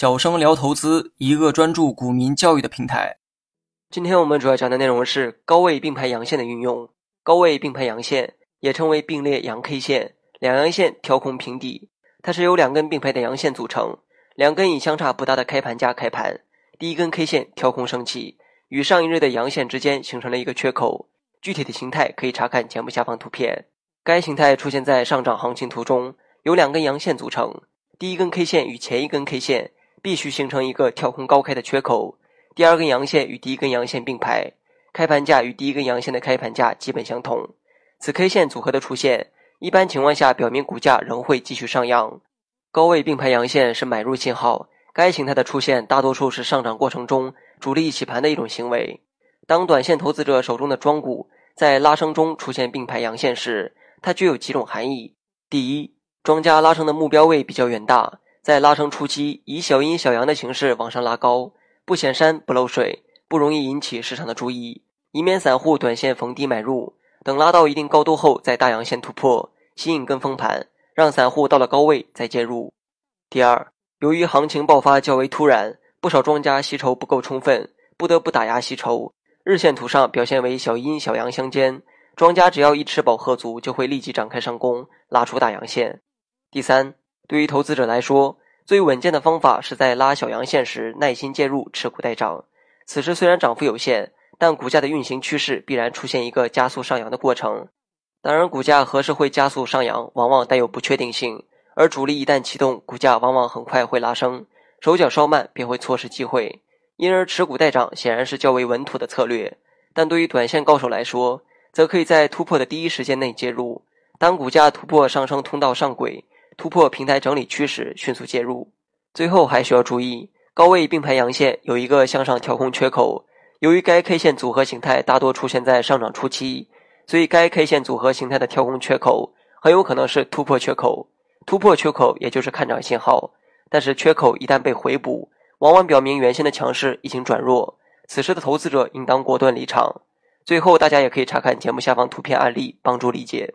小生聊投资，一个专注股民教育的平台。今天我们主要讲的内容是高位并排阳线的运用。高位并排阳线也称为并列阳 K 线，两阳线调空平底，它是由两根并排的阳线组成，两根以相差不大的开盘价开盘。第一根 K 线调空升起，与上一日的阳线之间形成了一个缺口。具体的形态可以查看节目下方图片。该形态出现在上涨行情图中，由两根阳线组成，第一根 K 线与前一根 K 线。必须形成一个跳空高开的缺口，第二根阳线与第一根阳线并排，开盘价与第一根阳线的开盘价基本相同。此 K 线组合的出现，一般情况下表明股价仍会继续上扬。高位并排阳线是买入信号，该形态的出现大多数是上涨过程中主力洗盘的一种行为。当短线投资者手中的庄股在拉升中出现并排阳线时，它具有几种含义：第一，庄家拉升的目标位比较远大。在拉升初期，以小阴小阳的形式往上拉高，不显山不漏水，不容易引起市场的注意，以免散户短线逢低买入，等拉到一定高度后再大阳线突破，吸引跟风盘，让散户到了高位再介入。第二，由于行情爆发较为突然，不少庄家吸筹不够充分，不得不打压吸筹，日线图上表现为小阴小阳相间，庄家只要一吃饱喝足，就会立即展开上攻，拉出大阳线。第三。对于投资者来说，最稳健的方法是在拉小阳线时耐心介入，持股待涨。此时虽然涨幅有限，但股价的运行趋势必然出现一个加速上扬的过程。当然，股价何时会加速上扬，往往带有不确定性。而主力一旦启动，股价往往很快会拉升，手脚稍慢便会错失机会。因而，持股待涨显然是较为稳妥的策略。但对于短线高手来说，则可以在突破的第一时间内介入。当股价突破上升通道上轨。突破平台整理区时，迅速介入。最后还需要注意，高位并排阳线有一个向上调空缺口。由于该 K 线组合形态大多出现在上涨初期，所以该 K 线组合形态的跳空缺口很有可能是突破缺口。突破缺口也就是看涨信号，但是缺口一旦被回补，往往表明原先的强势已经转弱。此时的投资者应当果断离场。最后，大家也可以查看节目下方图片案例，帮助理解。